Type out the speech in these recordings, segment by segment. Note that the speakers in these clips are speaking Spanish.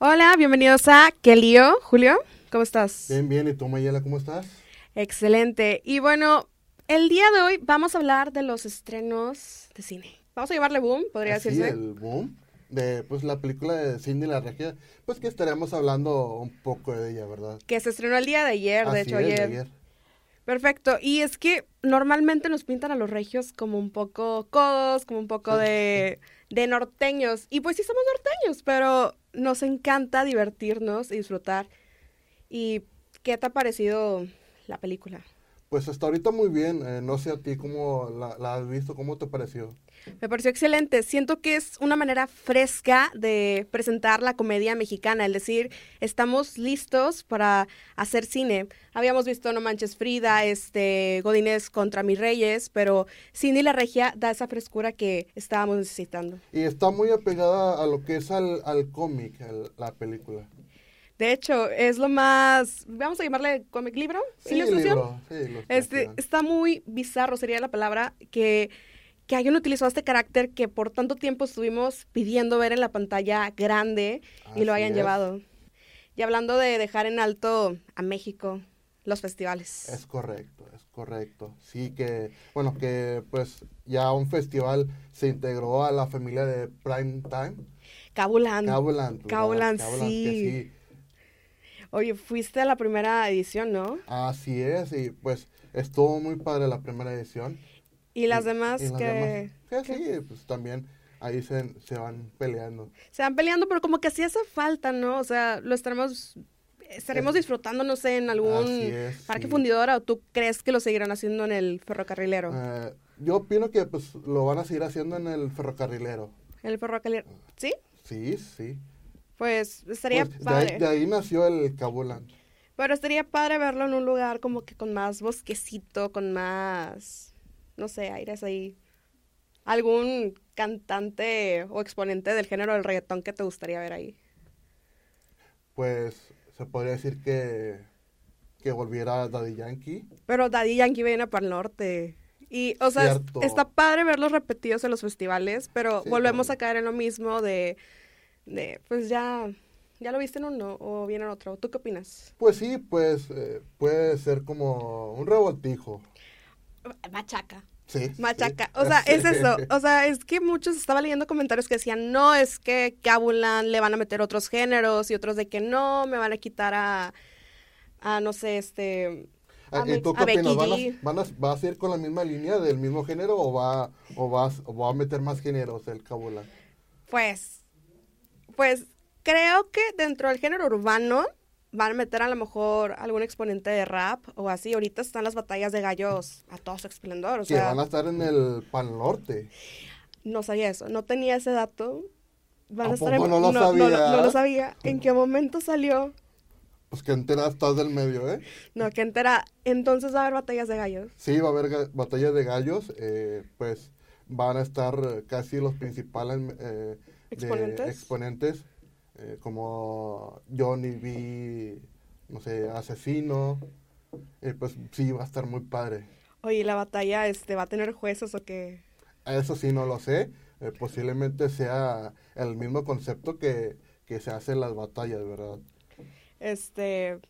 Hola, bienvenidos a ¿Qué lío? Julio, ¿cómo estás? Bien, bien. ¿Y tú, Mayela, cómo estás? Excelente. Y bueno, el día de hoy vamos a hablar de los estrenos de cine. Vamos a llamarle boom, podría Así, decirse. el boom de pues la película de Cindy la Regia, pues que estaremos hablando un poco de ella, ¿verdad? Que se estrenó el día de ayer, de hecho, es, de ayer. ayer. Perfecto. Y es que normalmente nos pintan a los regios como un poco codos, como un poco de, de norteños. Y pues sí somos norteños, pero nos encanta divertirnos y disfrutar. ¿Y qué te ha parecido la película? Pues hasta ahorita muy bien. eh, no sé a ti cómo la, la has visto, cómo te pareció. Me pareció excelente. Siento que es una manera fresca de presentar la comedia mexicana, es decir, estamos listos para hacer cine. Habíamos visto No Manches Frida, este, Godines contra mis reyes, pero Cindy la Regia da esa frescura que estábamos necesitando. Y está muy apegada a lo que es al, al cómic, la película. De hecho, es lo más, vamos a llamarle cómic libro, Sí, ilustración. libro, sí, Este, está muy bizarro, sería la palabra, que, que hayan utilizado este carácter que por tanto tiempo estuvimos pidiendo ver en la pantalla grande y lo hayan es. llevado. Y hablando de dejar en alto a México, los festivales. Es correcto, es correcto. Sí que, bueno, que pues ya un festival se integró a la familia de Prime Time. Cabulan. Cabuland, que sí. Oye, fuiste a la primera edición, ¿no? Así es, y pues estuvo muy padre la primera edición. Y las demás y las que, demás- que que sí, pues también ahí se, se van peleando. se van peleando, pero como que sí hace falta, ¿no? O sea, lo estaremos, estaremos Es- disfrutando, no sé, en algún es, parque sí. fundidora o tú crees que lo seguirán haciendo en el ferrocarrilero. Eh, yo opino que pues lo van a seguir haciendo en el ferrocarrilero. En el ferrocarrilero, ¿sí? Sí, sí. Pues estaría Pues, de, padre. ahí, de ahí nació el Cabuland. Pero estaría padre verlo en un lugar como que con más bosquecito, con más, no sé, aires ahí. ¿Algún cantante o exponente del género del reggaetón que te gustaría ver ahí? Pues se podría decir que, que volviera Daddy Yankee. Pero Daddy Yankee viene para el norte. Y, o sea, es- está padre verlos repetidos en los festivales, pero Sí, volvemos a caer en lo mismo de, de, pues ya, ya lo viste en uno o viene en otro. ¿Tú qué opinas? Pues sí, pues eh, puede ser como un revoltijo. Machaca. Sí. Machaca. sí. O sea, es eso. O sea, es que muchos estaba leyendo comentarios que decían, no, es que Cabulan le van a meter otros géneros y otros de que no, me van a quitar a, a no sé, este... Ah, a ¿Y tú qué opinas? ¿Van a, van a- ¿Va a ser con la misma línea del mismo género o va, o va, o va a meter más géneros el Cabula? Pues, pues creo que dentro del género urbano van a meter a lo mejor algún exponente de rap o así. Ahorita están las batallas de gallos a todo su esplendor. O Que sea, van a estar en el Pan Norte. no sabía eso, no tenía ese dato. Van ¿A a estar en- no lo no, no lo sabía. ¿En qué momento salió? Pues que entera estás del medio, ¿eh? No, que entera. Entonces va a haber batallas de gallos. Sí, va a haber ga- batalla de gallos. eh, pues van a estar casi los principales eh, de ¿Exponentes? eh, como Johnny B, no sé, Asesino. eh, pues sí, va a estar muy padre. Oye, ¿la batalla este, va a tener jueces o qué? Eso sí no lo sé. eh, posiblemente sea el mismo concepto que, que se hace en las batallas, ¿verdad? Este,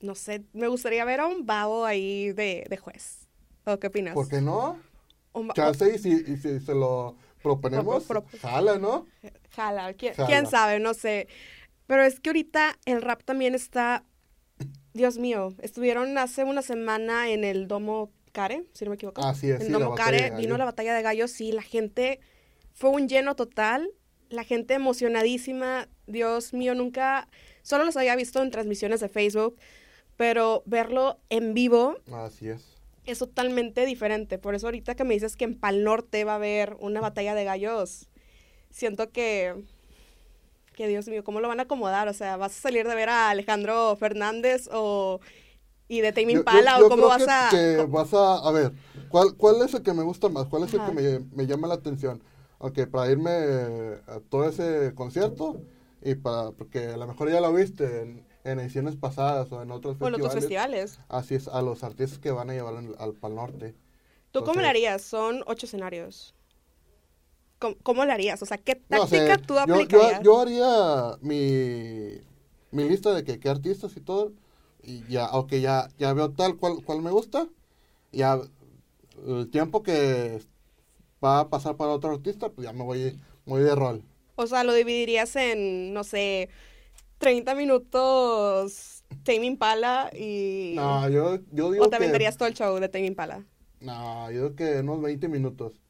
no sé, me gustaría ver a un babo ahí de, de juez. ¿O qué opinas? ¿Por qué no? Chance y si, y si se lo proponemos, Pro- pro- jala, ¿no? Jala, ¿quién, Jala. quién sabe? No sé. Pero es que ahorita el rap también está. Dios mío, estuvieron hace una semana en el Domo Care, si no me equivoco. Así es, En sí, Domo Care vino la batalla de gallos y la gente fue un lleno total. La gente emocionadísima. Dios mío, nunca. Solo los había visto en transmisiones de Facebook, pero verlo en vivo Así es. Es totalmente diferente. Por eso ahorita que me dices que en Pal Norte va a haber una batalla de gallos, siento que, que Dios mío, ¿cómo lo van a acomodar? O sea, ¿vas a salir de ver a Alejandro Fernández o y de Tame Yo- yo- Impala yo o cómo vas que, a...? que vas a... A ver, ¿cuál, ¿cuál es el que me gusta más? ¿Cuál es el Ajá. que me, me llama la atención? Ok, para irme a todo ese concierto y para... Porque a lo mejor ya lo viste en, en ediciones pasadas o en otros o festivales. otros festivales. Así es, a los artistas que van a llevar en- al Pal Norte. ¿Tú cómo Entonces- le harías? Son ocho escenarios. ¿cómo, cómo lo harías? O sea, ¿qué No sé, táctica tú yo- yo, aplicarías? yo haría mi, mi lista de que, qué artistas y todo. Y ya, ok, ya, ya veo tal cual, cual me gusta. Ya el tiempo que va a pasar para otro artista, pues ya me voy, voy de rol. O sea, lo dividirías en, no sé, 30 minutos Tame Impala y... No, yo, yo digo ¿O te que... venderías todo el show de Tame Impala? No, yo digo que unos 20 minutos.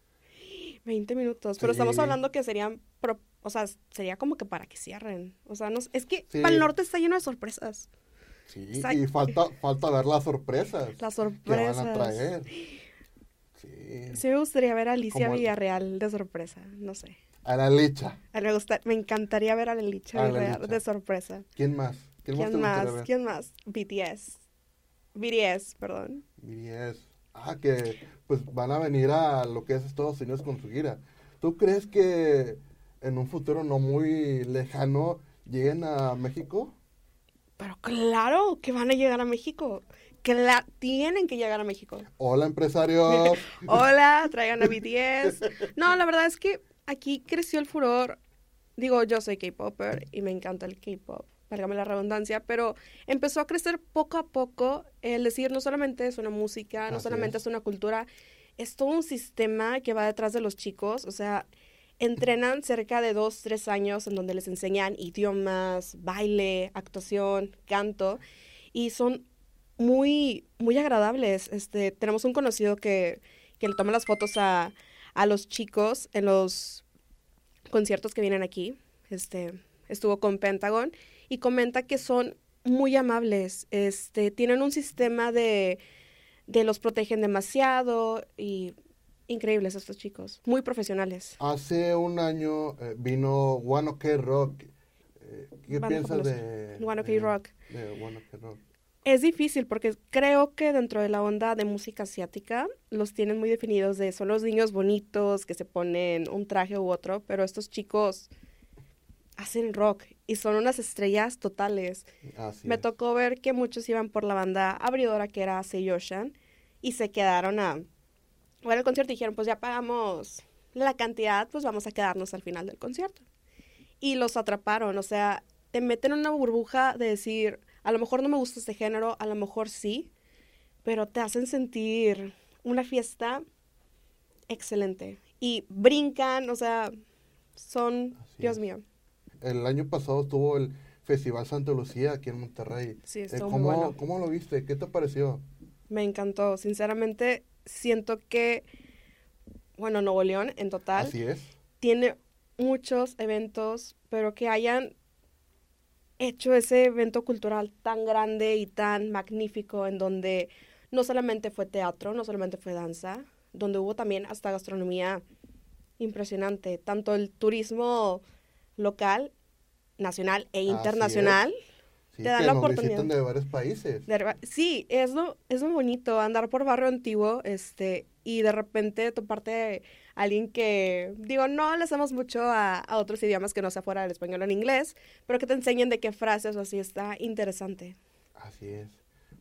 20 minutos, pero estamos hablando que serían, pro- o sea, sería como que para que cierren. O sea, no, es que Sí. para el norte está lleno de sorpresas. Sí, y falta, falta ver las sorpresas Las que van sorpresas. a traer. Sí. Sí me gustaría ver a Alicia Villarreal de sorpresa, no sé. A la licha. A me, gusta, me encantaría ver a la Licha. de sorpresa. ¿Quién más? ¿Quién, más ¿Quién más? ver? ¿Quién más? BTS. BTS, perdón. BTS. Ah, que pues van a venir a lo que es Estados Unidos con su gira. ¿Tú crees que en un futuro no muy lejano lleguen a México? Pero claro que van a llegar a México. Cla- tienen que llegar a México. Hola, empresarios. Hola, traigan a BTS. No, la verdad es que aquí creció el furor. Digo, yo soy K-Popper y me encanta el K-Pop, válgame la redundancia, pero empezó a crecer poco a poco el decir, no solamente es una música, no solamente es. es una cultura, es todo un sistema que va detrás de los chicos, o sea, entrenan cerca de dos, tres años en donde les enseñan idiomas, baile, actuación, canto, y son muy, muy agradables. Este, tenemos un conocido que, que le toma las fotos a, a los chicos en los conciertos que vienen aquí. Este, estuvo con Pentagon y comenta que son muy amables. Este, tienen un sistema de, de los protegen demasiado y increíbles estos chicos, muy profesionales. Hace un año eh, vino One Ok Rock. Eh, ¿Qué Banda piensas fabulosa. de One Ok de- Rock. De One Ok Rock. Es difícil porque creo que dentro de la onda de música asiática los tienen muy definidos de son los niños bonitos que se ponen un traje u otro, pero estos chicos hacen rock y son unas estrellas totales. Así Me es. tocó ver que muchos iban por la banda abridora que era Seiyoshan y se quedaron a ver el concierto y dijeron, pues ya pagamos la cantidad, pues vamos a quedarnos al final del concierto. Y los atraparon, o sea, te meten en una burbuja de decir, a lo mejor no me gusta este género, a lo mejor sí, pero te hacen sentir una fiesta excelente. Y brincan, o sea, son, Así Dios es. mío. El año pasado estuvo el Festival Santa Lucía aquí en Monterrey. Sí, Eh, estuvo ¿cómo, muy bueno. ¿Cómo lo viste? ¿Qué te pareció? Me encantó. Sinceramente, siento que, bueno, Nuevo León en total Así es. tiene muchos eventos, pero que hayan hecho ese evento cultural tan grande y tan magnífico en donde no solamente fue teatro, no solamente fue danza, donde hubo también hasta gastronomía impresionante, tanto el turismo local, nacional e internacional. Sí, Te dan que la nos oportunidad. de varios países. De sí, es lo, es lo bonito, andar por barrio antiguo, este, y de repente toparte alguien que, digo, no le hacemos mucho a, a otros idiomas que no sea fuera del español o en inglés, pero que te enseñen de qué frases o así está interesante. Así es.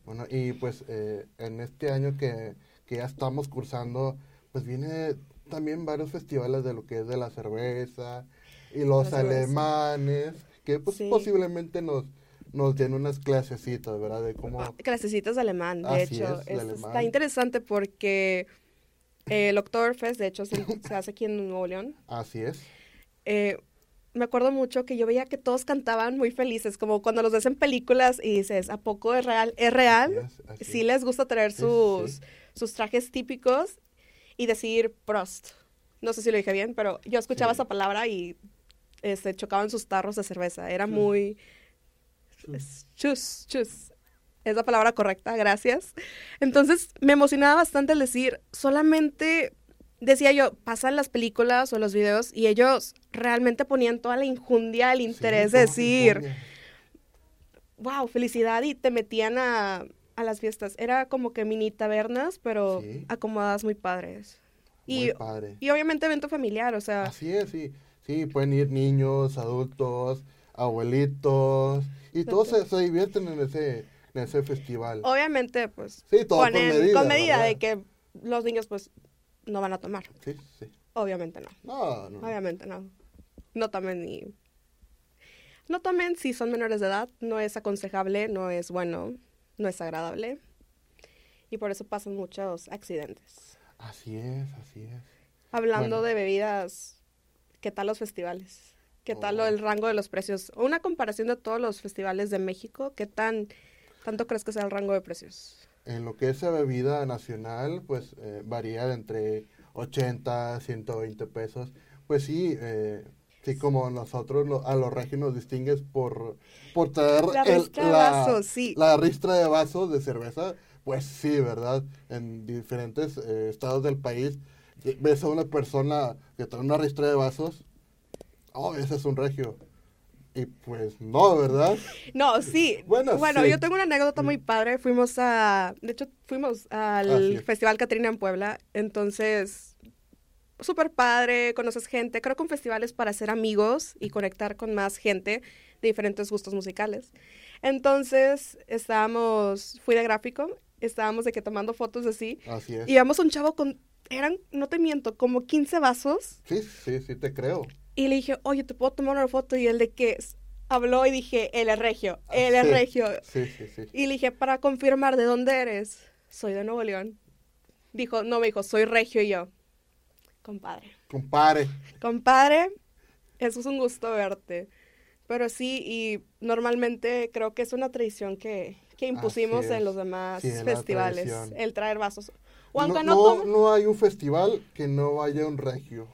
Bueno, y pues eh, en este año que, que ya estamos cursando, pues viene también varios festivales de lo que es de la cerveza y los La cerveza. alemanes, que pues Sí. posiblemente nos, nos den unas clasecitas, ¿verdad? De cómo... Ah, Clasecitas de alemán, de Así hecho. es, de Es- alemán. Está interesante porque el Oktoberfest, de hecho, se, se hace aquí en Nuevo León. Así es. eh, me acuerdo mucho que yo veía que todos cantaban muy felices, como cuando los ves en películas y dices, ¿a poco es real? ¿Es real? Así es, así sí es. les gusta traer sus, sí. sus trajes típicos y decir Prost. No sé si lo dije bien, pero yo escuchaba Sí. esa palabra y este, chocaban sus tarros de cerveza. Era muy... Chus, chus. Es la palabra correcta, gracias. Entonces me emocionaba bastante el decir, solamente decía yo, pasan las películas o los videos y ellos realmente ponían toda la injundia, el Sí, interés de decir, wow, felicidad y te metían a, a las fiestas. Era como que mini tabernas, pero Sí. acomodadas muy padres. Y, Muy padre. y obviamente evento familiar, o sea, Así es, sí. Sí, pueden ir niños, adultos, abuelitos, y todos se, se divierten en ese, en ese festival. obviamente pues Sí, todo con ponen medida, con medida de que los niños pues no van a tomar. Sí, sí. Obviamente no. No, no. Obviamente no. No tomen ni... No tomen si son menores de edad. No es aconsejable, no es bueno, no es agradable. Y por eso pasan muchos accidentes. Así es, así es. Hablando Bueno. de bebidas, ¿qué tal los festivales? ¿Qué tal Oh. el rango de los precios? Una comparación de todos los festivales de México, ¿qué tan tanto crees que sea el rango de precios? En lo que es la bebida nacional, pues eh, varía de entre 80 120 pesos. Pues sí, eh, sí como nosotros lo- a los regios nos distingues por, por traer La el- ristra de vasos, sí. la ristra de vasos de cerveza. Pues sí, ¿verdad? En diferentes eh, estados del país ves a una persona que trae una ristra de vasos. Oh, ese es un regio. Y pues no, ¿verdad? No, sí. Bueno, Bueno, sí. yo tengo una anécdota muy padre. Fuimos a, de hecho, fuimos al Ah. Festival Catrina en Puebla. Entonces, súper padre, conoces gente. Creo que un festival es para hacer amigos y conectar con más gente de diferentes gustos musicales. Entonces, estábamos, fui de gráfico, estábamos de que tomando fotos así. Así es. Y vamos un chavo con, eran, no te miento, como 15 vasos. Sí, sí, sí te creo. Y le dije, oye, ¿te puedo tomar una foto? Y él de que habló y dije, él es regio, él es Sí, regio. Sí, sí, sí. Y le dije, para confirmar, ¿de dónde eres? Soy de Nuevo León. Dijo, no, me dijo, soy regio y yo. Compadre. Compare. Compadre, eso es un gusto verte. Pero sí, y normalmente creo que es una tradición que, que impusimos en es. los demás Sí, es festivales, el traer vasos. O aunque no, no, no, tomen- no hay un festival que no vaya un regio.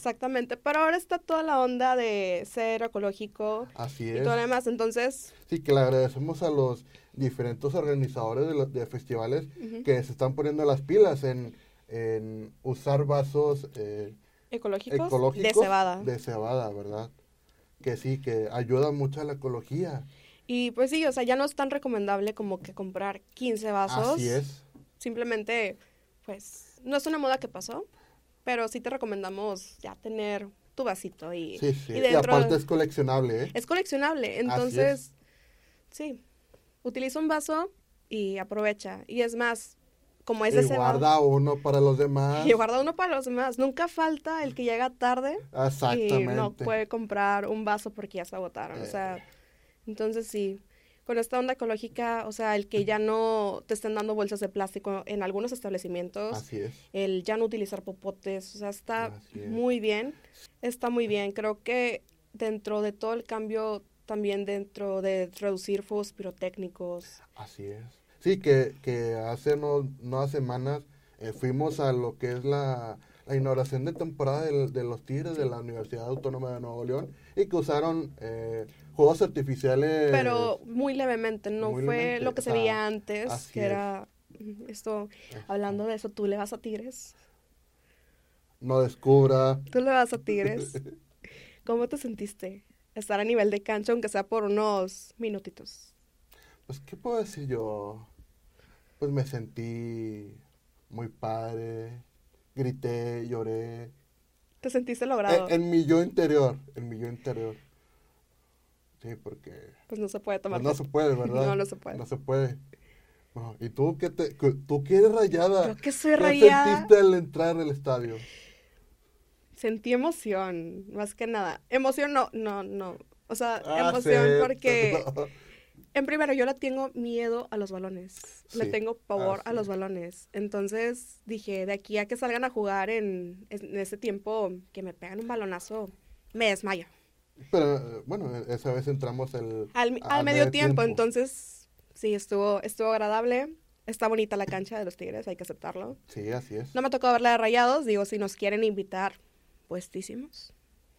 Exactamente, pero ahora está toda la onda de ser ecológico Así y es. todo lo demás, entonces, Sí, que le agradecemos a los diferentes organizadores de, los, de festivales que se están poniendo las pilas en, en usar vasos eh, ecológicos, ecológicos de cebada. de cebada, ¿verdad? Que sí, que ayuda mucho a la ecología. Y pues sí, o sea, ya no es tan recomendable como que comprar 15 vasos. Así es. Simplemente, pues, no es una moda que pasó, pero sí te recomendamos ya tener tu vasito y, Sí, sí. y Y, dentro aparte es coleccionable, ¿eh? es coleccionable. Entonces, sí, utiliza un vaso y aprovecha. Y es más, como es de y cebada, guarda uno para los demás. y guarda uno para los demás. Nunca falta el que llega tarde y Exactamente. no puede comprar un vaso porque ya se agotaron. O sea, Eh. entonces sí, con esta onda ecológica, o sea, el que ya no te estén dando bolsas de plástico en algunos establecimientos, Así es. el ya no utilizar popotes, o sea, está muy bien, está muy bien. Creo que dentro de todo el cambio, también dentro de reducir fuegos pirotécnicos, Así es. Sí, que, que hace no, unas semanas eh, fuimos a lo que es la, la inauguración de temporada del- de, los Tigres de la Universidad Autónoma de Nuevo León y que usaron eh, juegos artificiales. pero muy levemente, no muy fue levemente, lo que se veía antes, que era esto, hablando de eso, tú le vas a Tigres, No descubra. tú le vas a Tigres. ¿Cómo te sentiste? Estar a nivel de cancha, aunque sea por unos minutitos. Pues, ¿qué puedo decir yo? Pues me sentí muy padre, grité, lloré. ¿Te sentiste logrado? En, en mi yo interior, en mi yo interior. Sí, porque pues no se puede tomar Pues no se puede, ¿verdad? No, no se puede. No se puede. ¿Y tú qué te, que- tú que eres rayada? Yo que soy ¿Qué rayada. sentiste al entrar al estadio? Sentí emoción, más que nada. Emoción no, no, no. O sea, Ah, emoción sí, porque, no. en primero, yo le tengo miedo a los balones. Le tengo pavor a así los es. balones. Entonces dije, de aquí a que salgan a jugar en, en ese tiempo que me pegan un balonazo, me desmayo. Pero eh, bueno, esa vez entramos el, Al, al medio tiempo, entonces, sí, estuvo, estuvo agradable. Está bonita la cancha de los Tigres, hay que aceptarlo. Sí, así es. No me tocó verla de rayados, digo, si nos quieren invitar, puestísimos.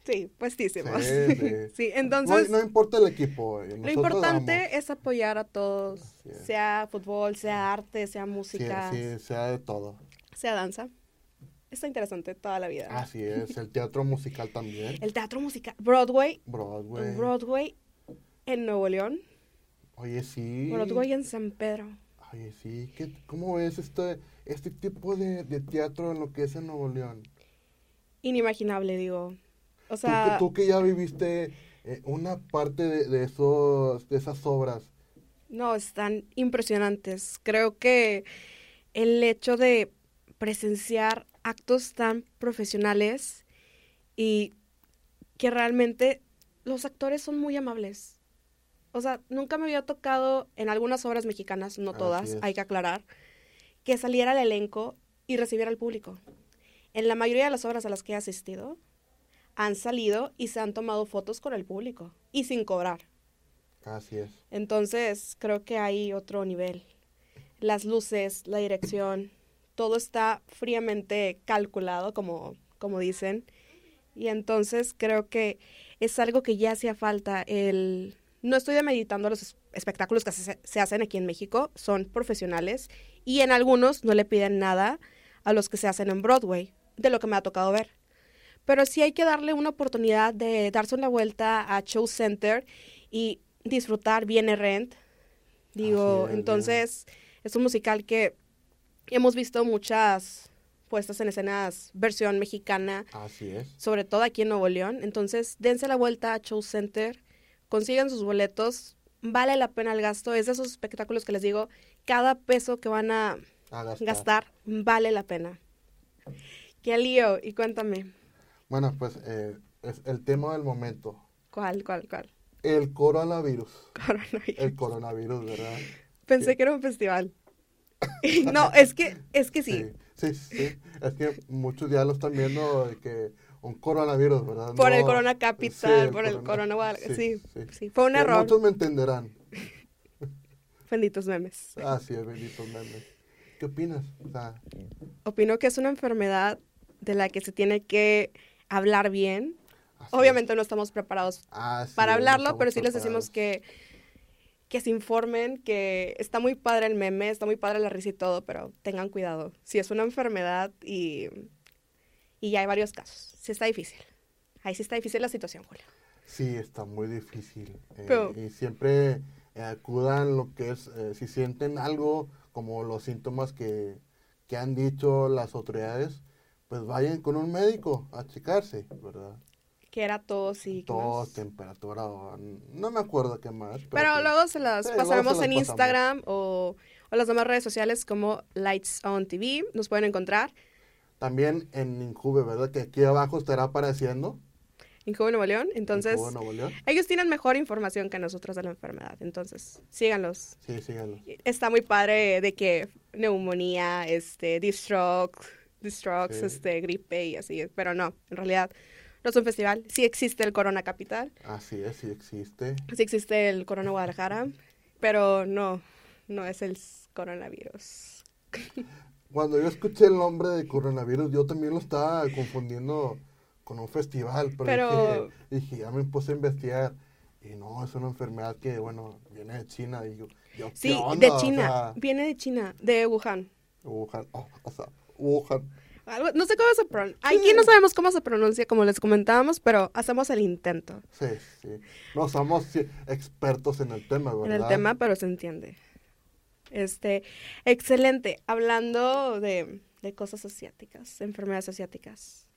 Sí, puestísimos. Sí, Sí, sí. entonces, no, no importa el equipo. eh, lo importante es apoyar a todos, sea fútbol, sea arte, sea Sí, música, sí, sea de todo. sea danza. Está interesante toda la vida. Así es, el teatro musical también. El teatro musical, Broadway, Broadway. Broadway en Nuevo León, Oye, sí. Broadway en San Pedro. Oye, sí. ¿Qué, ¿Cómo ves este, este tipo de, de teatro en lo que es en Nuevo León? Inimaginable, digo. O Tú sea, que, tú que ya viviste eh, una parte de, de esos, de esas obras. No, están impresionantes. Creo que el hecho de presenciar actos tan profesionales y que realmente los actores son muy amables. O sea, nunca me había tocado en algunas obras mexicanas, no todas, hay que aclarar, que saliera el elenco y recibiera al público. En la mayoría de las obras a las que he asistido, han salido y se han tomado fotos con el público y sin cobrar. Así es. Entonces, creo que hay otro nivel. Las luces, la dirección, todo está fríamente calculado, como, como dicen. Y entonces creo que es algo que ya hacía falta. El... No estoy demeditando los es- espectáculos que se, se hacen aquí en México, son profesionales y en algunos no le piden nada a los que se hacen en Broadway, de lo que me ha tocado ver. Pero sí hay que darle una oportunidad de darse una vuelta a Show Center y disfrutar Viene Rent. Digo, entonces es un musical que hemos visto muchas puestas en escenas versión mexicana, Así es. sobre todo aquí en Nuevo León. Entonces, dense la vuelta a Show Center, consigan sus boletos, vale la pena el gasto. Es de esos espectáculos que les digo, cada peso que van a A gastar. gastar vale la pena. Qué lío, y cuéntame, Bueno, pues eh, es el tema del momento. ¿cuál, cuál, cuál? El coronavirus. Coronavirus. El coronavirus, ¿verdad? Pensé que era un festival. no, es que, es que sí. Sí, sí, sí. Es que muchos ya lo están viendo de que un coronavirus, ¿verdad? Por el No- Corona sí, Capital, por el corona- Corona. Sí, sí. sí, fue un error. Muchos me entenderán. Benditos memes. Así es, benditos memes. ¿Qué opinas? O sea, Opino que es una enfermedad de la que se tiene que hablar bien. Obviamente no estamos preparados. Así para hablarlo, pero sí les decimos que, que se informen, que está muy padre el meme, está muy padre la risa y todo, pero tengan cuidado. Si es una enfermedad y, y ya hay varios casos, sí está difícil. Ahí sí está difícil la situación, Julio. Sí, está muy difícil. eh, Pero- y siempre eh, acudan lo que es, eh, si sienten algo como los síntomas que, que han dicho las autoridades, pues vayan con un médico a checarse, ¿verdad? Que era tos y... ¿qué Tos, más? temperatura, o- no me acuerdo qué más. Pero pues, luego se las Sí, pasaremos se las en pasamos. Instagram o, o las demás redes sociales como Lights On TV. Nos pueden encontrar También en Injuve, ¿verdad? Que aquí abajo estará apareciendo. en Cuba, Nuevo León. Entonces, Injuve, Nuevo León. ellos tienen mejor información que nosotros de la enfermedad. Entonces, síganlos. Sí, síganlo. Está muy padre de que neumonía, este, distrokes, Sí. este, gripe y así. Pero no, en realidad no es un festival. Sí existe el Corona Capital, Así es, sí existe. sí existe el Corona Guadalajara, pero no, no es el coronavirus. Cuando yo escuché el nombre de coronavirus, yo también lo estaba confundiendo con un festival, pero, Pero- dije, dije, ya me puse a investigar. Y no, es una enfermedad que, bueno, viene de China. Y yo, yo, ¿qué Sí, onda? de O China, sea, viene de China, de Wuhan. Wuhan, oh, o sea, Wuhan. Algo- no sé cómo se pronuncia. Aquí no sabemos cómo se pronuncia, como les comentábamos, pero hacemos el intento Sí, sí. No somos sí, expertos en el tema, ¿verdad? en el tema, pero se entiende. Este, excelente. Hablando de, de cosas asiáticas, enfermedades asiáticas,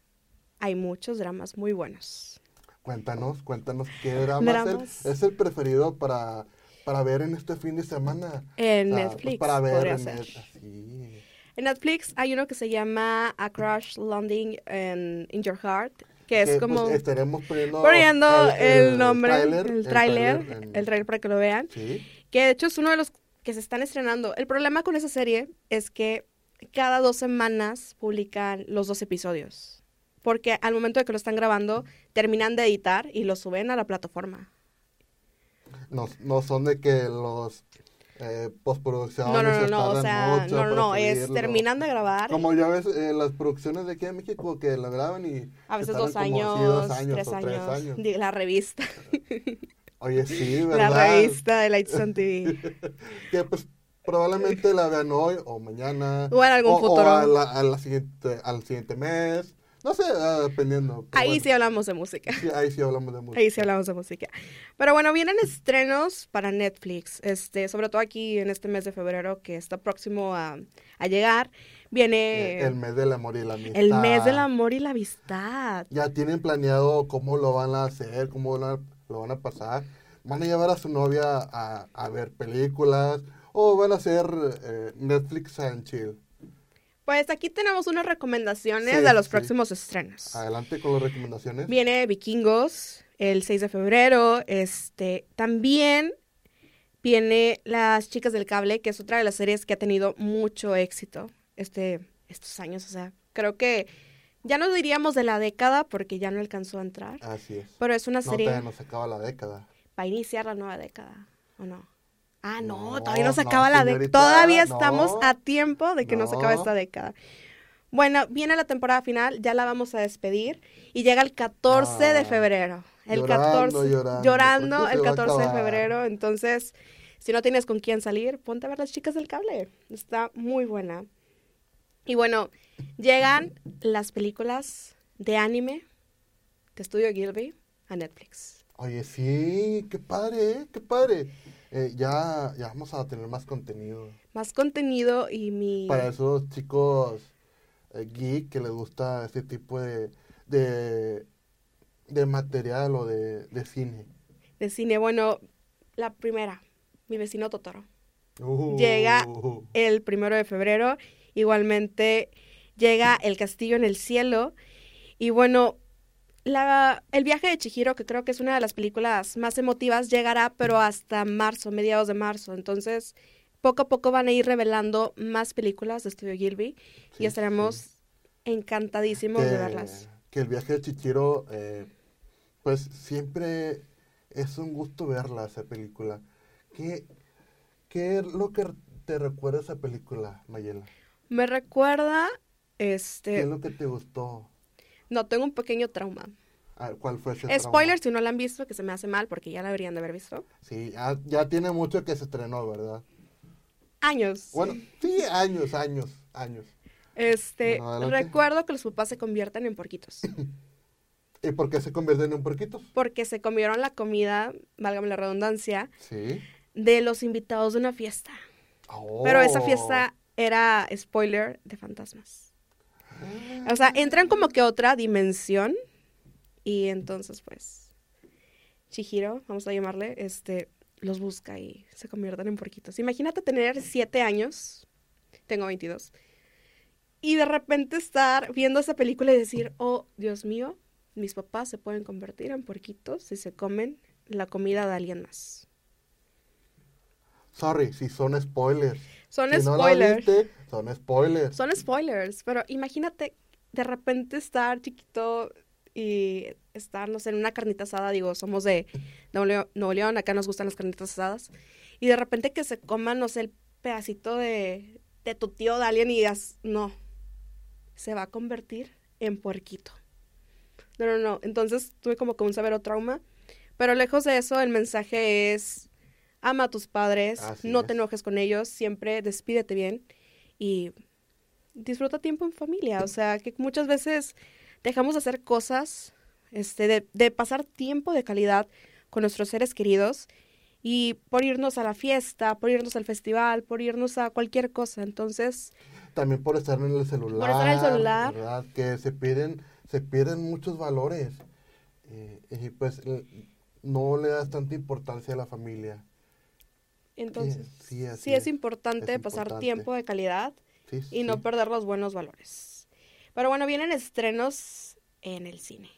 hay muchos dramas muy buenos. Cuéntanos, cuéntanos qué drama es el, Dramas. es el preferido para, para ver en este fin de semana. En O sea, pues, Netflix para ver en ser. Net- sí. En Netflix hay uno que se llama A Crash Landing in, in Your Heart, que es Que, como pues, estaremos poniendo, poniendo el, nombre, el tráiler, en- el tráiler para que lo vean. Sí, que de hecho es uno de los que se están estrenando. El problema con esa serie es que cada dos semanas publican los dos episodios. Porque al momento de que lo están grabando, terminan de editar y lo suben a la plataforma. no, no son de que los eh, postproducciones No, no, no, no, o sea, no, no, no, es terminan de grabar. Como ya ves, eh, las producciones de aquí en México que la graban y... A veces dos como, años, sí, dos años tres o años. tres años. La revista, Oye, sí, la ¿verdad? revista de Lights on TV. que pues probablemente la vean hoy o mañana. O en algún o- o futuro. a la- a la siguiente, al siguiente mes. No sé, ah, dependiendo. Ahí bueno, sí hablamos de música. sí, ahí sí hablamos de música. Ahí sí hablamos de música. Pero bueno, vienen estrenos para Netflix, este, sobre todo aquí en este mes de febrero que está próximo a, a llegar. Viene Eh, el mes del amor y la amistad. el mes del amor y la amistad. Ya tienen planeado cómo lo van a hacer, cómo lo, lo van a pasar. Van a llevar a su novia a, a ver películas o van a hacer eh, Netflix and chill. Pues aquí tenemos unas recomendaciones Sí, de los sí. próximos estrenos. Adelante con las recomendaciones. Viene Vikingos el 6 de febrero. Este, también viene Las Chicas del Cable, que es otra de las series que ha tenido mucho éxito este, estos años. O sea, creo que ya no diríamos de la década porque ya no alcanzó a entrar. Así es. Pero es una No, serie no se acaba la década. para iniciar la nueva década, ¿o no? Ah, no, No, todavía no se no, acaba la década. Todavía no. estamos a tiempo de que no. se acabe esta década. Bueno, viene la temporada final, ya la vamos a despedir y llega el 14 de Ah, febrero. El llorando, 14 llorando, llorando ¿por qué el se va a 14 de febrero, entonces si no tienes con quién salir, ponte a ver las chicas del cable. Está muy buena. Y bueno, llegan las películas de anime de Estudio Gilby a Netflix. Oye, sí, qué padre, ¿eh? qué padre. Eh, ya, ya vamos a tener más contenido. Más contenido y mi Para esos chicos eh, geek que les gusta este tipo de, de, de material o de, de cine. de cine. Bueno, la primera, mi vecino Totoro. Uh, Llega el primero de febrero. Igualmente llega El Castillo en el Cielo. Y bueno, la, el viaje de Chihiro, que creo que es una de las películas más emotivas, llegará, pero hasta marzo, mediados de marzo. Entonces, poco a poco van a ir revelando más películas de Estudio Gilby Sí, y estaremos encantadísimos de verlas. que el viaje de Chichiro, eh, pues siempre es un gusto verla, esa película. ¿Qué, qué es lo que te recuerda esa película, Mayela? Me recuerda, ¿Qué es este, lo que te gustó? No, tengo un pequeño trauma. Ah, ¿Cuál fue ese Spoiler trauma? si no la han visto, que se me hace mal porque ya la deberían de haber visto. Sí, ya, ya tiene mucho que se estrenó, ¿verdad? Años. Bueno, sí, años, años, años. Este, Bueno, recuerdo que los papás se convierten en porquitos. ¿Y por qué se convierten en porquitos? Porque se comieron la comida, válgame la redundancia, Sí. de los invitados de una fiesta. Oh. Pero esa fiesta era, spoiler, de fantasmas. O sea, entran como que a otra dimensión. Y entonces, pues, Chihiro, vamos a llamarle, este, los busca y se convierten en porquitos. Imagínate tener siete años, tengo 22, y de repente estar viendo esa película y decir, oh, Dios mío, mis papás se pueden convertir en porquitos si se comen la comida de alguien más. Sorry, si son spoilers. Son si no la spoilers. viste, son spoilers. Son spoilers, pero imagínate de repente estar chiquito y estar, no sé, en una carnita asada, digo, somos de Nuevo León, Nuevo León, acá nos gustan las carnitas asadas, y de repente que se coman, no sé, el pedacito de, de tu tío de alguien y digas, no, se va a convertir en puerquito. No, no, no, entonces tuve como que un severo trauma, pero lejos de eso, el mensaje es, ama a tus padres, Así no es. te enojes con ellos, siempre despídete bien y disfruta tiempo en familia. O sea, que muchas veces dejamos de hacer cosas, este, de, de pasar tiempo de calidad con nuestros seres queridos y por irnos a la fiesta, por irnos al festival, por irnos a cualquier cosa. Entonces, También por estar en el celular. Por estar en el celular. ¿verdad? Que se pierden, se pierden muchos valores. Eh, y pues eh, no le das tanta importancia a la familia. Entonces sí, sí, así es, es. importante Es pasar importante. tiempo de calidad Sí, y no sí. perder los buenos valores. Pero bueno, vienen estrenos en el cine.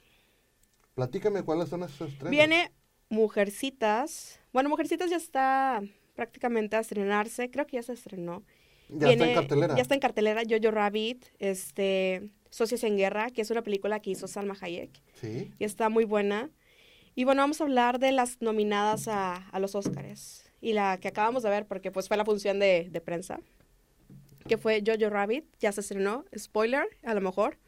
Platícame cuáles son esos estrenos. Viene Mujercitas. Bueno, Mujercitas ya está prácticamente a estrenarse. Creo que ya se estrenó. Ya está Viene- en cartelera. Ya está en cartelera. Jojo Rabbit, este, Socios en Guerra, que es una película que hizo Salma Hayek. Sí. Y está muy buena. Y bueno, vamos a hablar de las nominadas a, a los Oscars. Y la que acabamos de ver, porque pues fue la función de, de prensa, que fue Jojo Rabbit. Ya se estrenó. Spoiler, a lo mejor.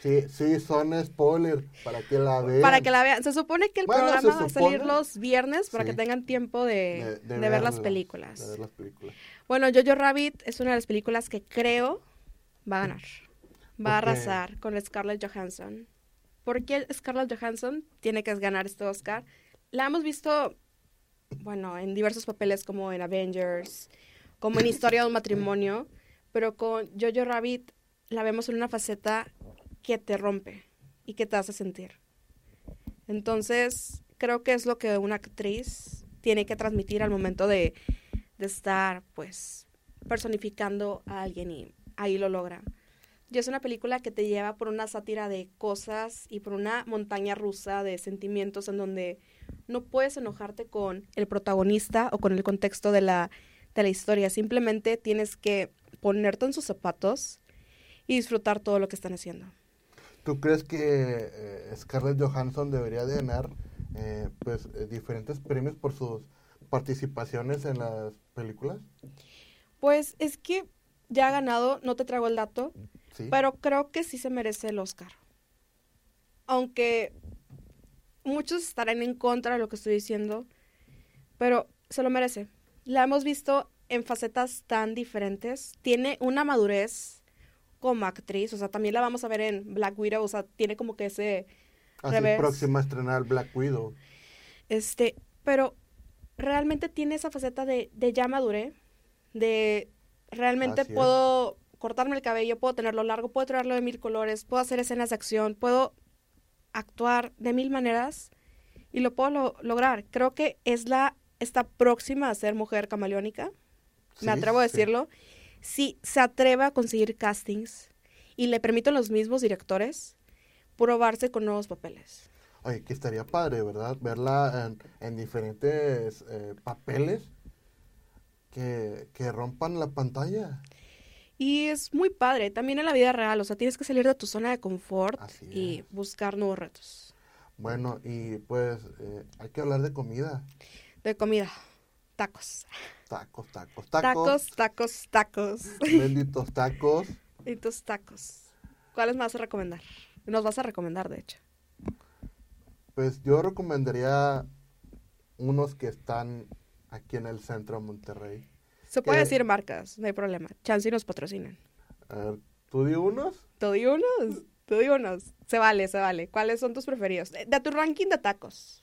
Sí, sí, son spoilers para que la vean. Para que la vean. Se supone que el Bueno, programa va a salir los viernes para Sí. que tengan tiempo de, de ver las películas. de ver las películas. Bueno, Jojo Rabbit es una de las películas que creo va a ganar. Va a arrasar con Scarlett Johansson. ¿Por qué Scarlett Johansson tiene que ganar este Oscar? La hemos visto, bueno, en diversos papeles como en Avengers, como en Historia de un matrimonio, pero con Jojo Rabbit la vemos en una faceta que te rompe y que te hace sentir. Entonces, creo que es lo que una actriz tiene que transmitir al momento de, de estar, pues, personificando a alguien y ahí lo logra. Y es una película que te lleva por una sátira de cosas y por una montaña rusa de sentimientos en donde no puedes enojarte con el protagonista o con el contexto de la, de la historia. Simplemente tienes que ponerte en sus zapatos y disfrutar todo lo que están haciendo. ¿Tú crees que eh, Scarlett Johansson debería de ganar eh, pues, eh, diferentes premios por sus participaciones en las películas? Pues es que ya ha ganado, no te traigo el dato, Sí. pero creo que sí se merece el Oscar. Aunque muchos estarán en contra de lo que estoy diciendo, pero se lo merece. La hemos visto en facetas tan diferentes. Tiene una madurez como actriz, o sea, también la vamos a ver en Black Widow, o sea, tiene como que ese Así próxima a estrenar Black Widow. Este, pero realmente tiene esa faceta de, de ya maduré, de realmente Así es. puedo cortarme el cabello, puedo tenerlo largo, puedo traerlo de mil colores, puedo hacer escenas de acción, puedo actuar de mil maneras y lo puedo lo- lograr. Creo que es la, está próxima a ser mujer camaleónica, Sí, me atrevo a sí. decirlo. Si se atreve a conseguir castings y le permiten los mismos directores probarse con nuevos papeles. Oye, que estaría padre, ¿verdad? Verla en, en diferentes eh, papeles que, que rompan la pantalla. Y es muy padre, también en la vida real, o sea, tienes que salir de tu zona de confort y buscar nuevos retos. Bueno, y pues eh, hay que hablar de comida. De comida, tacos. Tacos, tacos, tacos. Tacos, tacos, tacos. Benditos tacos. tus tacos. ¿Cuáles me vas a recomendar? Nos vas a recomendar, de hecho. Pues yo recomendaría unos que están aquí en el centro de Monterrey. Se puede ¿Qué? decir marcas, no hay problema. Chance nos patrocinan. ¿tú di unos? ¿Te di unos? ¿Te di unos? Se vale, se vale. ¿Cuáles son tus preferidos? De, de tu ranking de tacos.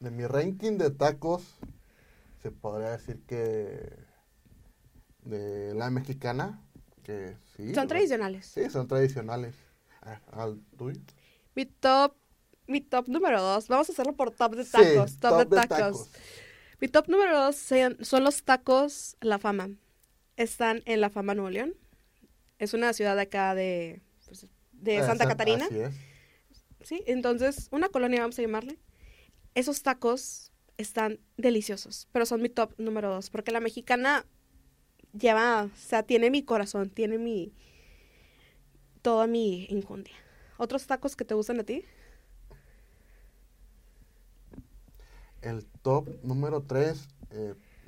De mi ranking de tacos, se podría decir que de la mexicana, que sí. Son tradicionales. Sí, son tradicionales. ¿Al tuyo? Mi top, mi top número dos. Vamos a hacerlo por top de Sí, tacos. top, top de de tacos. tacos. Mi top número dos son los tacos La Fama. Están en La Fama, Nuevo León. Es una ciudad de acá de, pues, de Eh, Santa San- Catarina. Así es. Sí, entonces, una colonia vamos a llamarle. Esos tacos están deliciosos, pero son mi top número dos, porque la mexicana lleva, o sea, tiene mi corazón, tiene mi, toda mi injundia. ¿Otros tacos que te gustan a ti? El top número 3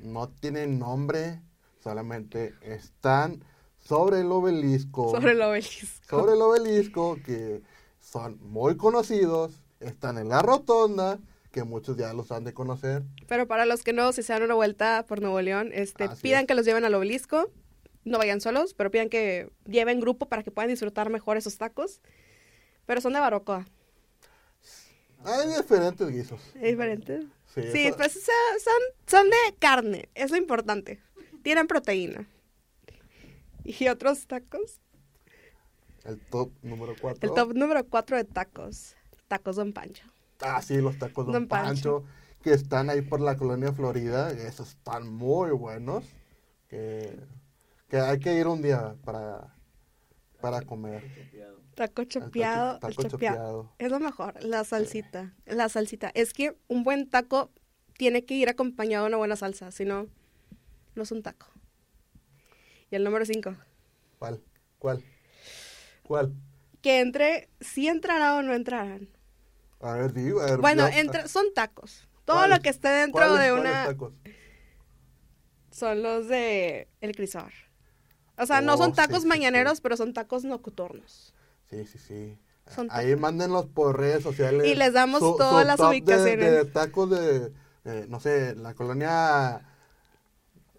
no tiene nombre, solamente están sobre el obelisco. Sobre el obelisco. sobre el obelisco, que son muy conocidos, están en la rotonda, que muchos ya los han de conocer. Pero para los que no, si se dan una vuelta por Nuevo León, este, Así pidan es. que los lleven al obelisco. No vayan solos, pero pidan que lleven grupo para que puedan disfrutar mejor esos tacos. Pero son de barbacoa. Hay diferentes guisos. Es diferente. Sí, Sí, eso- pues o sea, son, son de carne, es lo importante. Tienen proteína. ¿Y otros tacos? el top número 4. El top número cuatro de tacos. Tacos Don Pancho. Ah, sí, los tacos Don, Don Pancho. Pancho. que están ahí por la colonia Florida. Esos están muy buenos. Que, que hay que ir un día para, para comer. Taco chopeado. taco- taco chopeado. Es lo mejor, la salsita. La salsita. Es que un buen taco tiene que ir acompañado de una buena salsa, si no, no es un taco. Y el número cinco. ¿Cuál? ¿Cuál? ¿Cuál? Que entre, si entrará o no entrarán. A ver, digo. A ver, Bueno, entra- son tacos. Todo lo que esté dentro ¿cuáles- de una... tacos? Son los de El Crisor. O sea, no Oh, son tacos sí, mañaneros, sí. pero son tacos nocturnos. Sí, sí, sí. Son Ahí mándenlos por redes sociales. Y les damos todas las top de- ubicaciones. De, tacos de, eh, no sé, la colonia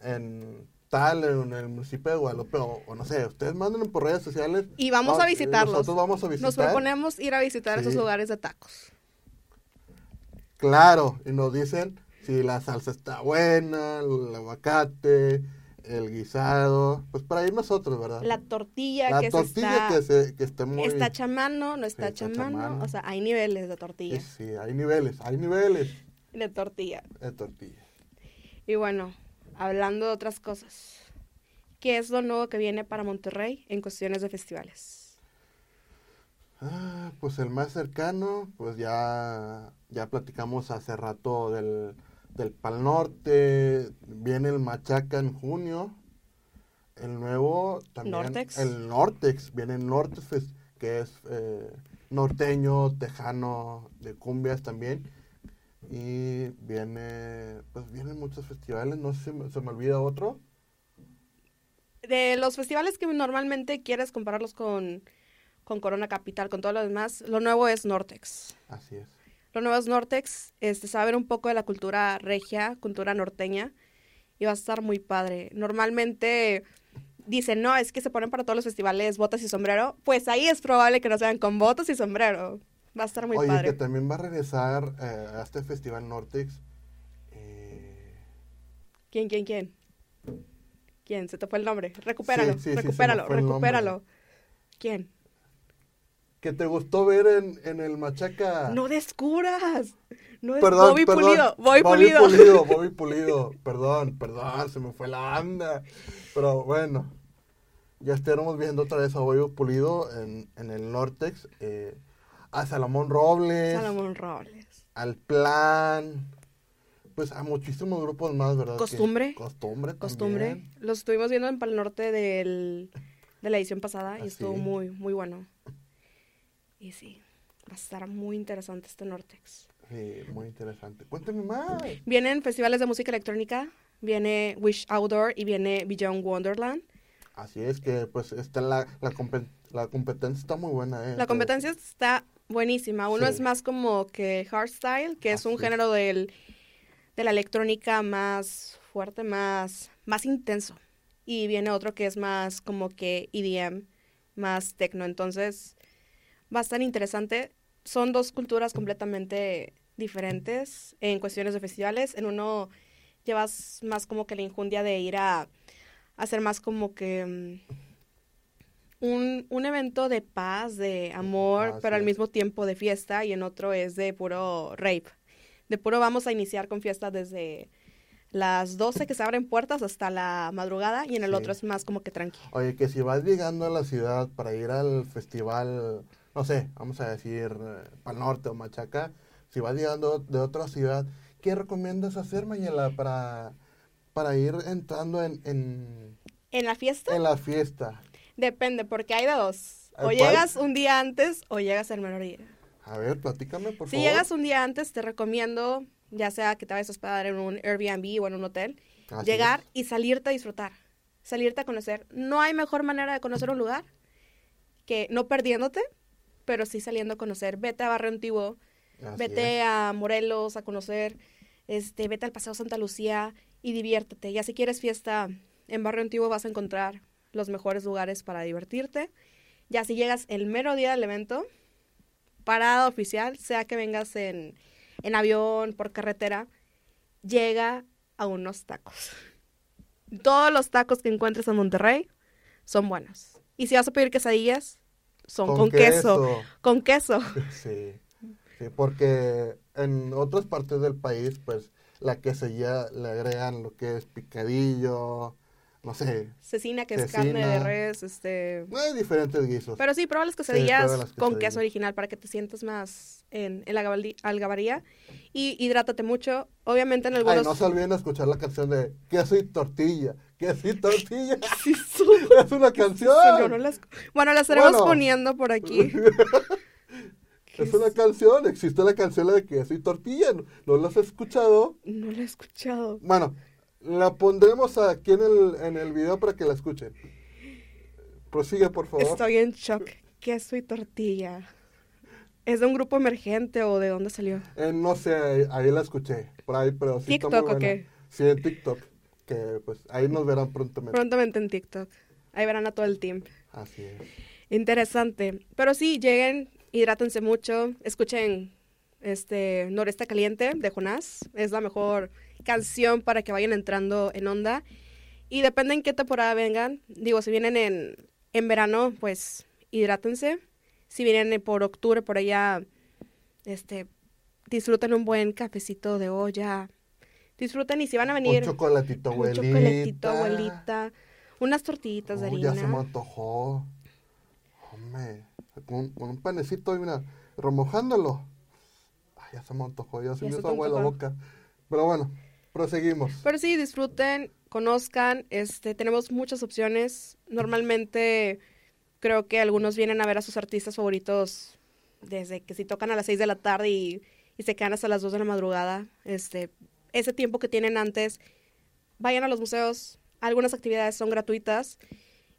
en tal, en el municipio de Guadalupe, o, o no sé, ustedes mándenlos por redes sociales. Y vamos a visitarlos. Nosotros vamos a visitar. Nos proponemos ir a visitar esos lugares de tacos. Claro, y nos dicen si la salsa está buena, el aguacate, el guisado, pues para ir nosotros, ¿verdad? La tortilla La que se tortilla está... que, se, que esté muy... Está chamano, no está está chamano. chamano. O sea, hay niveles de Sí, tortilla. sí, hay niveles, hay niveles De tortilla. de tortilla. Y bueno, hablando de otras cosas. ¿qué es lo nuevo que viene para Monterrey en cuestiones de festivales? Ah, pues el más cercano, pues ya, ya platicamos hace rato del, del Pal Norte, viene el Machaca en junio, el nuevo también, Nortex. el Nortex, viene el Nortex, que es eh, norteño, tejano, de cumbias también, y viene, pues vienen muchos festivales, no sé si se me olvida otro, De los festivales que normalmente quieres compararlos con, con Corona Capital, con todo lo demás, lo nuevo es Nortex. así es. Lo nuevo es Nortex, este, saber un poco de la cultura regia, cultura norteña, y va a estar muy padre. Normalmente dicen, no, es que se ponen para todos los festivales botas y sombrero. Pues ahí es probable que no sean con botas y sombrero. Va a estar muy Oye, padre. que también va a regresar eh, a este festival Nortex. eh, ¿Quién, quién, quién? ¿Quién? Se te fue el nombre. Recupéralo, Sí, sí, recupéralo, recupéralo. ¿Quién? Que te gustó ver en, en el Machaca. No descubras. No es Perdón, Bobby perdón. Pulido. Bobby, Bobby Pulido. Pulido, Bobby Pulido. Perdón, perdón, se me fue la onda. Pero bueno, ya estaremos viendo otra vez a Bobby Pulido en, en el Nortex. eh, a Salomón Robles, Salomón Robles. al Plan. Pues a muchísimos grupos más, ¿verdad? Que- Costumbre. costumbre. Costumbre. también. Los estuvimos viendo en Pal Norte del, de la edición pasada y Ah, estuvo muy, muy bueno. Y sí, va a estar muy interesante este Nortex. Sí, muy interesante. Cuéntame más. Vienen festivales de música electrónica, viene Wish Outdoor y viene Beyond Wonderland. Así es que, pues, está la, la, compe- la competencia está muy buena, ¿eh? La competencia está buenísima. Uno Sí. es más como que hardstyle, que es un género del, de la electrónica más fuerte, más, más intenso. Y viene otro que es más como que EDM, más techno. Entonces, va a estar interesante. Son dos culturas completamente diferentes en cuestiones de festivales. En uno llevas más como que la injundia de ir a hacer más como que mm, un, un evento de paz, de amor, pero al mismo tiempo de fiesta, y en otro es de puro rape. De puro vamos a iniciar con fiesta desde las 12 que se abren puertas hasta la madrugada, y en el Sí. otro es más como que tranqui. Oye, que si vas llegando a la ciudad para ir al festival, no sé, vamos a decir, para norte o Machaca, si vas llegando de otra ciudad, ¿qué recomiendas hacer, Mayela, para, para ir entrando en, en, En la fiesta en la fiesta? depende, porque hay de dos. O ¿Cuál? llegas un día antes o llegas el menor día. A ver, platícame, por Si favor. llegas un día antes, te recomiendo, ya sea que te vayas a hospedar en un Airbnb o en un hotel, Así llegar es. y salirte a disfrutar, salirte a conocer. No hay mejor manera de conocer un lugar que no perdiéndote, pero sí saliendo a conocer. Vete a Barrio Antiguo, Así vete es. a Morelos a conocer, este, vete al Paseo Santa Lucía y diviértete. Ya si quieres fiesta en Barrio Antiguo vas a encontrar los mejores lugares para divertirte. Ya si llegas el mero día del evento, parada oficial, sea que vengas en, en avión, por carretera, llega a unos tacos. Todos los tacos que encuentres en Monterrey son buenos. Y si vas a pedir quesadillas, son con, queso. Con queso. Sí, sí, porque en otras partes del país, pues, la quesadilla le agregan lo que es picadillo, no sé, Cecina, que es carne de res, este... hay diferentes guisos. Pero sí, prueba las quesadillas las con quesadillas. queso original para que te sientas más en, en la algabaría. Y hidrátate mucho. Obviamente en Ay, algunos... no se olviden escuchar la canción de queso y tortilla, queso y tortilla. Sí, es una canción. No las- Bueno, las estaremos Bueno. poniendo por aquí. Es una canción, existe la canción la de queso y tortilla, ¿no, ¿no la has escuchado? No la he escuchado. Bueno, la pondremos aquí en el, en el video para que la escuchen. Prosigue, por favor. Estoy en shock. Queso y tortilla. ¿Es de un grupo emergente o de dónde salió? Eh, no sé, ahí, ahí la escuché, por ahí, pero sí está muy ¿TikTok o buena. qué? Sí, en TikTok, que pues ahí nos verán prontamente. Prontamente en TikTok. Ahí verán a todo el team. Así es. Interesante. Pero sí, lleguen, hidrátense mucho, escuchen este Noreste Caliente de Jonás. Es la mejor canción para que vayan entrando en onda. Y depende en qué temporada vengan. Digo, si vienen en, en verano, pues hidrátense. Si vienen por octubre, por allá, este, disfruten un buen cafecito de olla. Disfruten y si van a venir Un chocolatito, un abuelita. chocolatito, abuelita, Unas tortillitas de harina. ya se me antojó. Hombre, con, con un panecito y mira, remojándolo. Ay, ya se me antojó, ya se me hizo agua en la boca. Pero bueno, proseguimos. Pero sí, disfruten, conozcan, este, tenemos muchas opciones. Normalmente creo que algunos vienen a ver a sus artistas favoritos desde que si tocan a las 6 de la tarde y, y se quedan hasta las 2 de la madrugada. Este, ese tiempo que tienen antes, vayan a los museos. Algunas actividades son gratuitas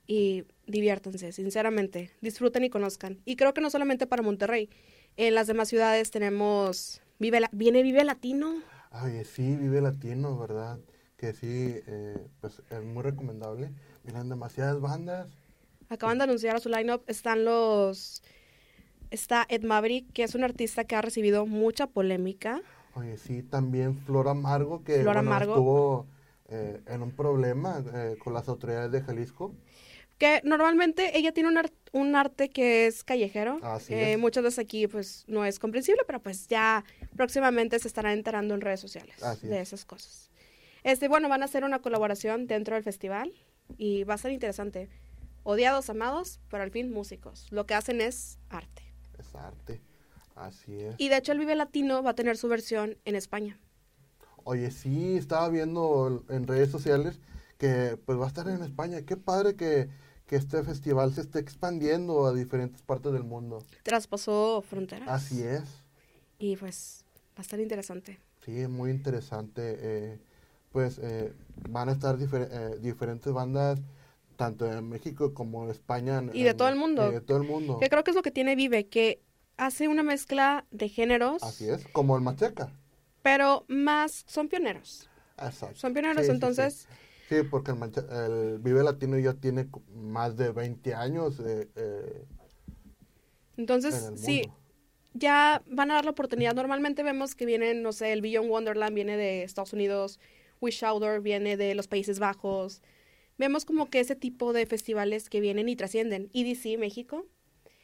y diviértanse, sinceramente. Disfruten y conozcan. Y creo que no solamente para Monterrey. En las demás ciudades tenemos... Vive la- viene Vive Latino. Ay, sí, Vive Latino, ¿verdad? Que sí, eh, pues es muy recomendable. Miren, demasiadas bandas. Acaban de anunciar a su lineup. Están los. Está Ed Maverick, que es un artista que ha recibido mucha polémica. Oye, sí, también Flor Amargo, que Flor bueno, Amargo. estuvo eh, en un problema eh, con las autoridades de Jalisco. Que normalmente ella tiene un, un arte que es callejero. Así Eh, es. Muchas veces aquí pues no es comprensible, pero pues ya próximamente se estarán enterando en redes sociales Así de es. esas cosas. Este, bueno, van a hacer una colaboración dentro del festival y va a ser interesante. Odiados, amados, pero al fin músicos. Lo que hacen es arte. Es arte. Así es. Y de hecho el Vive Latino va a tener su versión en España. Oye, sí, estaba viendo en redes sociales que pues va a estar en España. Qué padre que, que este festival se esté expandiendo a diferentes partes del mundo. Traspasó fronteras. Así es. Y pues va a estar interesante. Sí, es muy interesante. eh, pues eh, van a estar difer- eh, diferentes bandas, tanto en México como en España. en- Y de en- todo el mundo. y de todo el mundo. Que creo que es lo que tiene Vive, que hace una mezcla de géneros, Así es, como el Machaca. Pero más son pioneros. Exacto. Son pioneros, Sí, sí, sí. entonces Sí, porque el, Vive Latino ya tiene más de 20 años eh, eh, en entonces sí, ya van a dar la oportunidad. Normalmente vemos que vienen, no sé, el Beyond Wonderland viene de Estados Unidos, Wish Outdoor viene de los Países Bajos. Vemos como que ese tipo de festivales que vienen y trascienden. EDC México,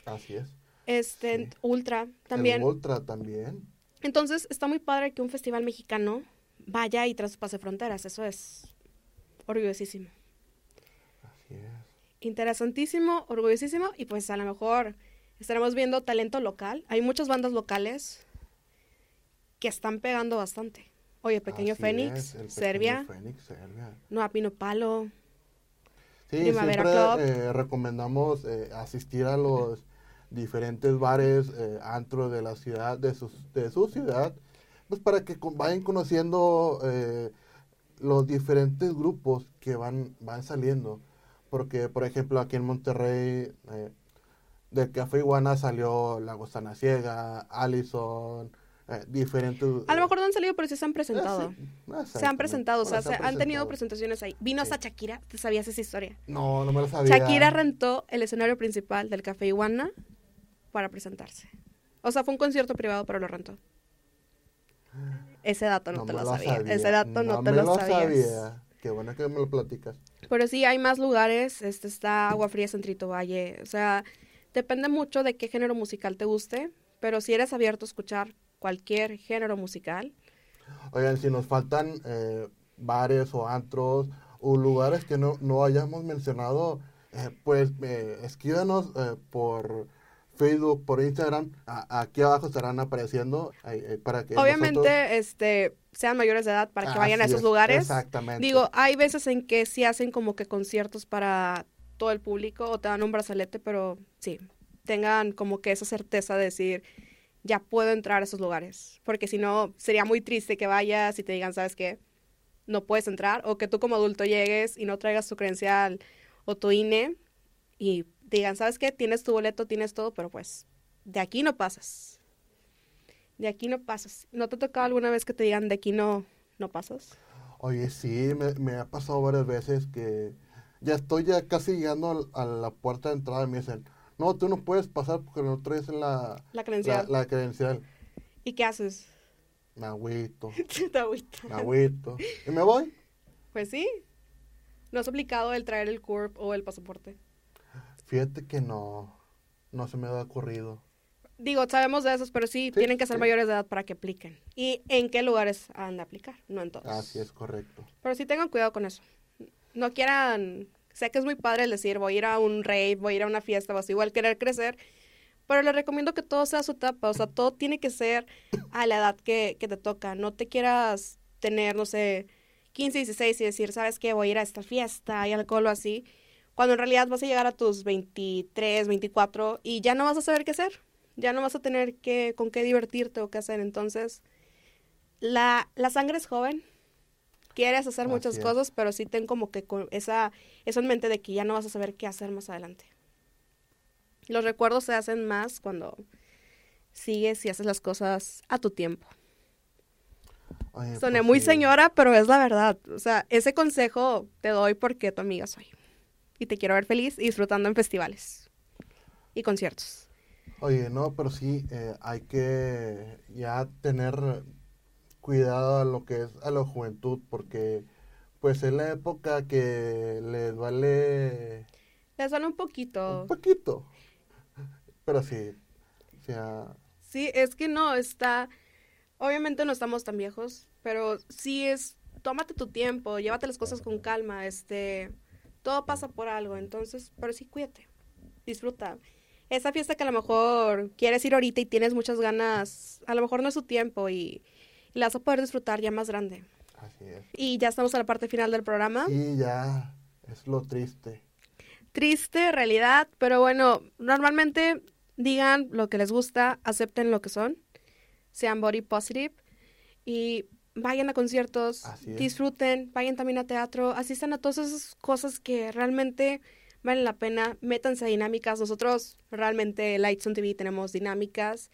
Así es. este. Ultra también. El Ultra también. Entonces, está muy padre que un festival mexicano vaya y traspase fronteras. Eso es orgullosísimo. Así es. Interesantísimo, orgullosísimo. Y pues a lo mejor estaremos viendo talento local. Hay muchas bandas locales que están pegando bastante. Oye, Pequeño Así Fénix, es, el Pequeño Serbia, Fénix, Serbia. Nueva Pino Palo. Sí, Primavera siempre Club. eh, recomendamos eh, asistir a los diferentes bares, eh, antros de la ciudad, de su, de su ciudad, pues para que con- vayan conociendo eh, los diferentes grupos que van, van saliendo. Porque, por ejemplo, aquí en Monterrey, eh, del Café Iguana salió La Ciega, Allison, eh, diferentes... A lo mejor no han salido, pero sí se han presentado. Eh, sí, Se han presentado, o sea, Bueno, se han tenido presentaciones ahí. Vino hasta Sí. Shakira, ¿te sabías esa historia? No, no me lo sabía. Shakira rentó el escenario principal del Café Iguana para presentarse. O sea, fue un concierto privado, pero lo rentó. Ese dato no, te lo sabía. sabía, Ese dato no, te me lo, sabías. sabía. Qué bueno que me lo platicas. Pero sí, hay más lugares. Este está Agua Fría Centrito Valle. O sea, depende mucho de qué género musical te guste. Pero si eres abierto a escuchar cualquier género musical, Oigan, si nos faltan eh, bares o antros o lugares que no, no hayamos mencionado, eh, pues eh, escríbanos eh, por Facebook, por Instagram. A- aquí abajo estarán apareciendo eh, para que obviamente, nosotros- este, sean mayores de edad para que vayan a esos es, lugares. Exactamente. Digo, hay veces en que sí hacen como que conciertos para todo el público o te dan un brazalete, pero sí, tengan como que esa certeza de decir, ya puedo entrar a esos lugares. Porque si no, sería muy triste que vayas y te digan, ¿sabes qué? No puedes entrar. O que tú como adulto llegues y no traigas tu credencial o tu INE y digan, ¿sabes qué? Tienes tu boleto, tienes todo, pero pues de aquí no pasas. De aquí no pasas. ¿No te ha tocado alguna vez que te digan, de aquí no, no pasas? Oye, sí, me, me ha pasado varias veces que ya estoy ya casi llegando a la puerta de entrada y me dicen, no, tú no puedes pasar porque no traes la, La credencial. la, la credencial. ¿Y qué haces? Me agüito, Te agüitas. me agüito. ¿Y me voy? Pues sí. No es obligado el traer el CURP o el pasaporte. Fíjate que no, no se me ha ocurrido. Digo, sabemos de esos, pero sí, Sí, tienen que ser sí. mayores de edad para que apliquen. ¿Y en qué lugares han de aplicar? No en todos. Así es correcto. Pero sí tengan cuidado con eso. No quieran Sé que es muy padre el decir, voy a ir a un rave, voy a ir a una fiesta, vas igual querer crecer, pero le recomiendo que todo sea a su etapa, o sea, todo tiene que ser a la edad que, que te toca. No te quieras tener, no sé, 15, 16 y decir, ¿sabes qué? Voy a ir a esta fiesta y alcohol o así. Cuando en realidad vas a llegar a tus 23, 24 y ya no vas a saber qué hacer. Ya no vas a tener que, con qué divertirte o qué hacer. Entonces, la, la sangre es joven. Quieres hacer muchas es. cosas, pero sí ten como que con esa, eso en mente de que ya no vas a saber qué hacer más adelante. Los recuerdos se hacen más cuando sigues y haces las cosas a tu tiempo. Oye, Soné pues muy sí. señora, pero es la verdad. O sea, ese consejo te doy porque tu amiga soy. Y te quiero ver feliz y disfrutando en festivales y conciertos. Oye, no, pero sí, eh, hay que ya tener cuidado a lo que es a la juventud, porque pues es la época que les vale Les suena un poquito. un poquito. Pero sí, o sea, Sí, es que no, está... Obviamente no estamos tan viejos, pero sí es... Tómate tu tiempo, llévate las cosas con calma, este... Todo pasa por algo, entonces, pero sí, cuídate, disfruta. Esa fiesta que a lo mejor quieres ir ahorita y tienes muchas ganas, a lo mejor no es su tiempo y, y la vas a poder disfrutar ya más grande. así es. Y ya estamos a la parte final del programa. Y ya es lo triste. Triste realidad, pero bueno, normalmente digan lo que les gusta, acepten lo que son, sean body positive y vayan a conciertos, disfruten, vayan también a teatro, asistan a todas esas cosas que realmente valen la pena, métanse a dinámicas. Nosotros realmente Lights on TV tenemos dinámicas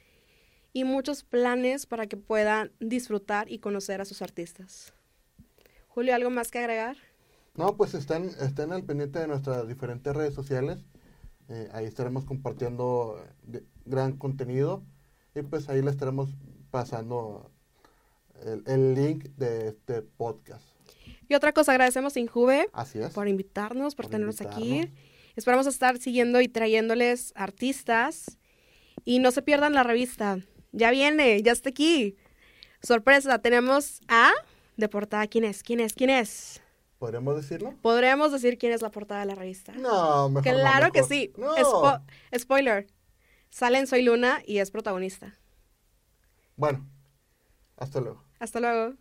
y muchos planes para que puedan disfrutar y conocer a sus artistas. Julio, ¿algo más que agregar? No, pues estén, estén al pendiente de nuestras diferentes redes sociales. Eh, ahí estaremos compartiendo eh, gran contenido y pues ahí le estaremos pasando el, el link de este podcast. Y otra cosa, agradecemos a Injuve Así es. por invitarnos, por, Por tenernos aquí. Esperamos estar siguiendo y trayéndoles artistas. Y no se pierdan la revista. Ya viene, ya está aquí. Sorpresa, tenemos a... De portada, ¿quién es? ¿Quién es? ¿Quién es? ¿Podríamos decirlo? Podremos decir quién es la portada de la revista. No, mejor no, claro que sí. No. Spo- spoiler. Sale en Soy Luna y es protagonista. Bueno, hasta luego. Hasta luego.